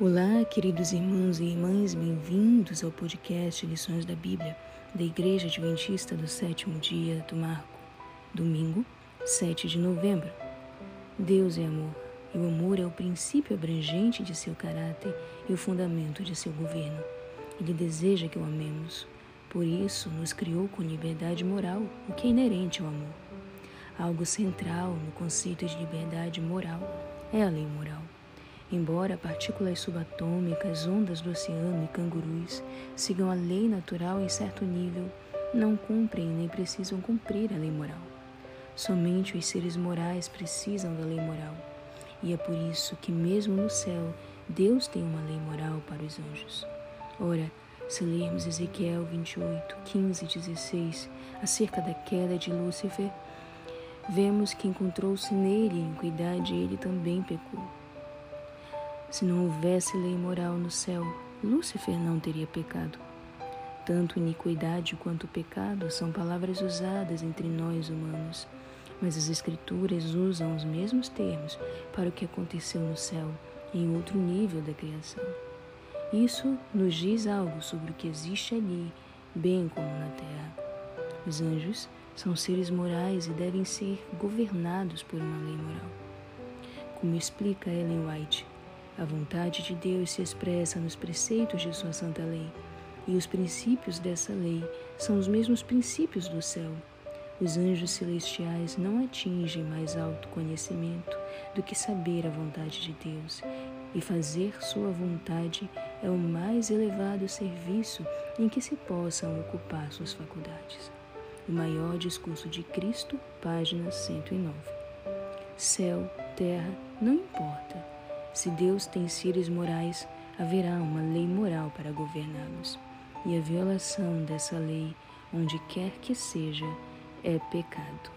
Olá, queridos irmãos e irmãs, bem-vindos ao podcast Lições da Bíblia da Igreja Adventista do Sétimo Dia do Marco, domingo, 7 de novembro. Deus é amor, e o amor é o princípio abrangente de seu caráter e o fundamento de seu governo. Ele deseja que o amemos, por isso nos criou com liberdade moral, o que é inerente ao amor. Algo central no conceito de liberdade moral é a lei moral. Embora partículas subatômicas, ondas do oceano e cangurus sigam a lei natural em certo nível, não cumprem nem precisam cumprir a lei moral. Somente os seres morais precisam da lei moral. E é por isso que, mesmo no céu, Deus tem uma lei moral para os anjos. Ora, se lermos Ezequiel 28, 15 e 16 acerca da queda de Lúcifer, vemos que encontrou-se nele iniquidade e ele também pecou. Se não houvesse lei moral no céu, Lúcifer não teria pecado. Tanto iniquidade quanto pecado são palavras usadas entre nós humanos, mas as Escrituras usam os mesmos termos para o que aconteceu no céu, em outro nível da criação. Isso nos diz algo sobre o que existe ali, bem como na terra. Os anjos são seres morais e devem ser governados por uma lei moral. Como explica Ellen White, a vontade de Deus se expressa nos preceitos de Sua santa lei, e os princípios dessa lei são os mesmos princípios do céu. Os anjos celestiais não atingem mais alto conhecimento do que saber a vontade de Deus, e fazer Sua vontade é o mais elevado serviço em que se possam ocupar suas faculdades. O maior discurso de Cristo, página 109. Céu, terra, não importa se Deus tem seres morais, haverá uma lei moral para governá-los. E a violação dessa lei, onde quer que seja, é pecado.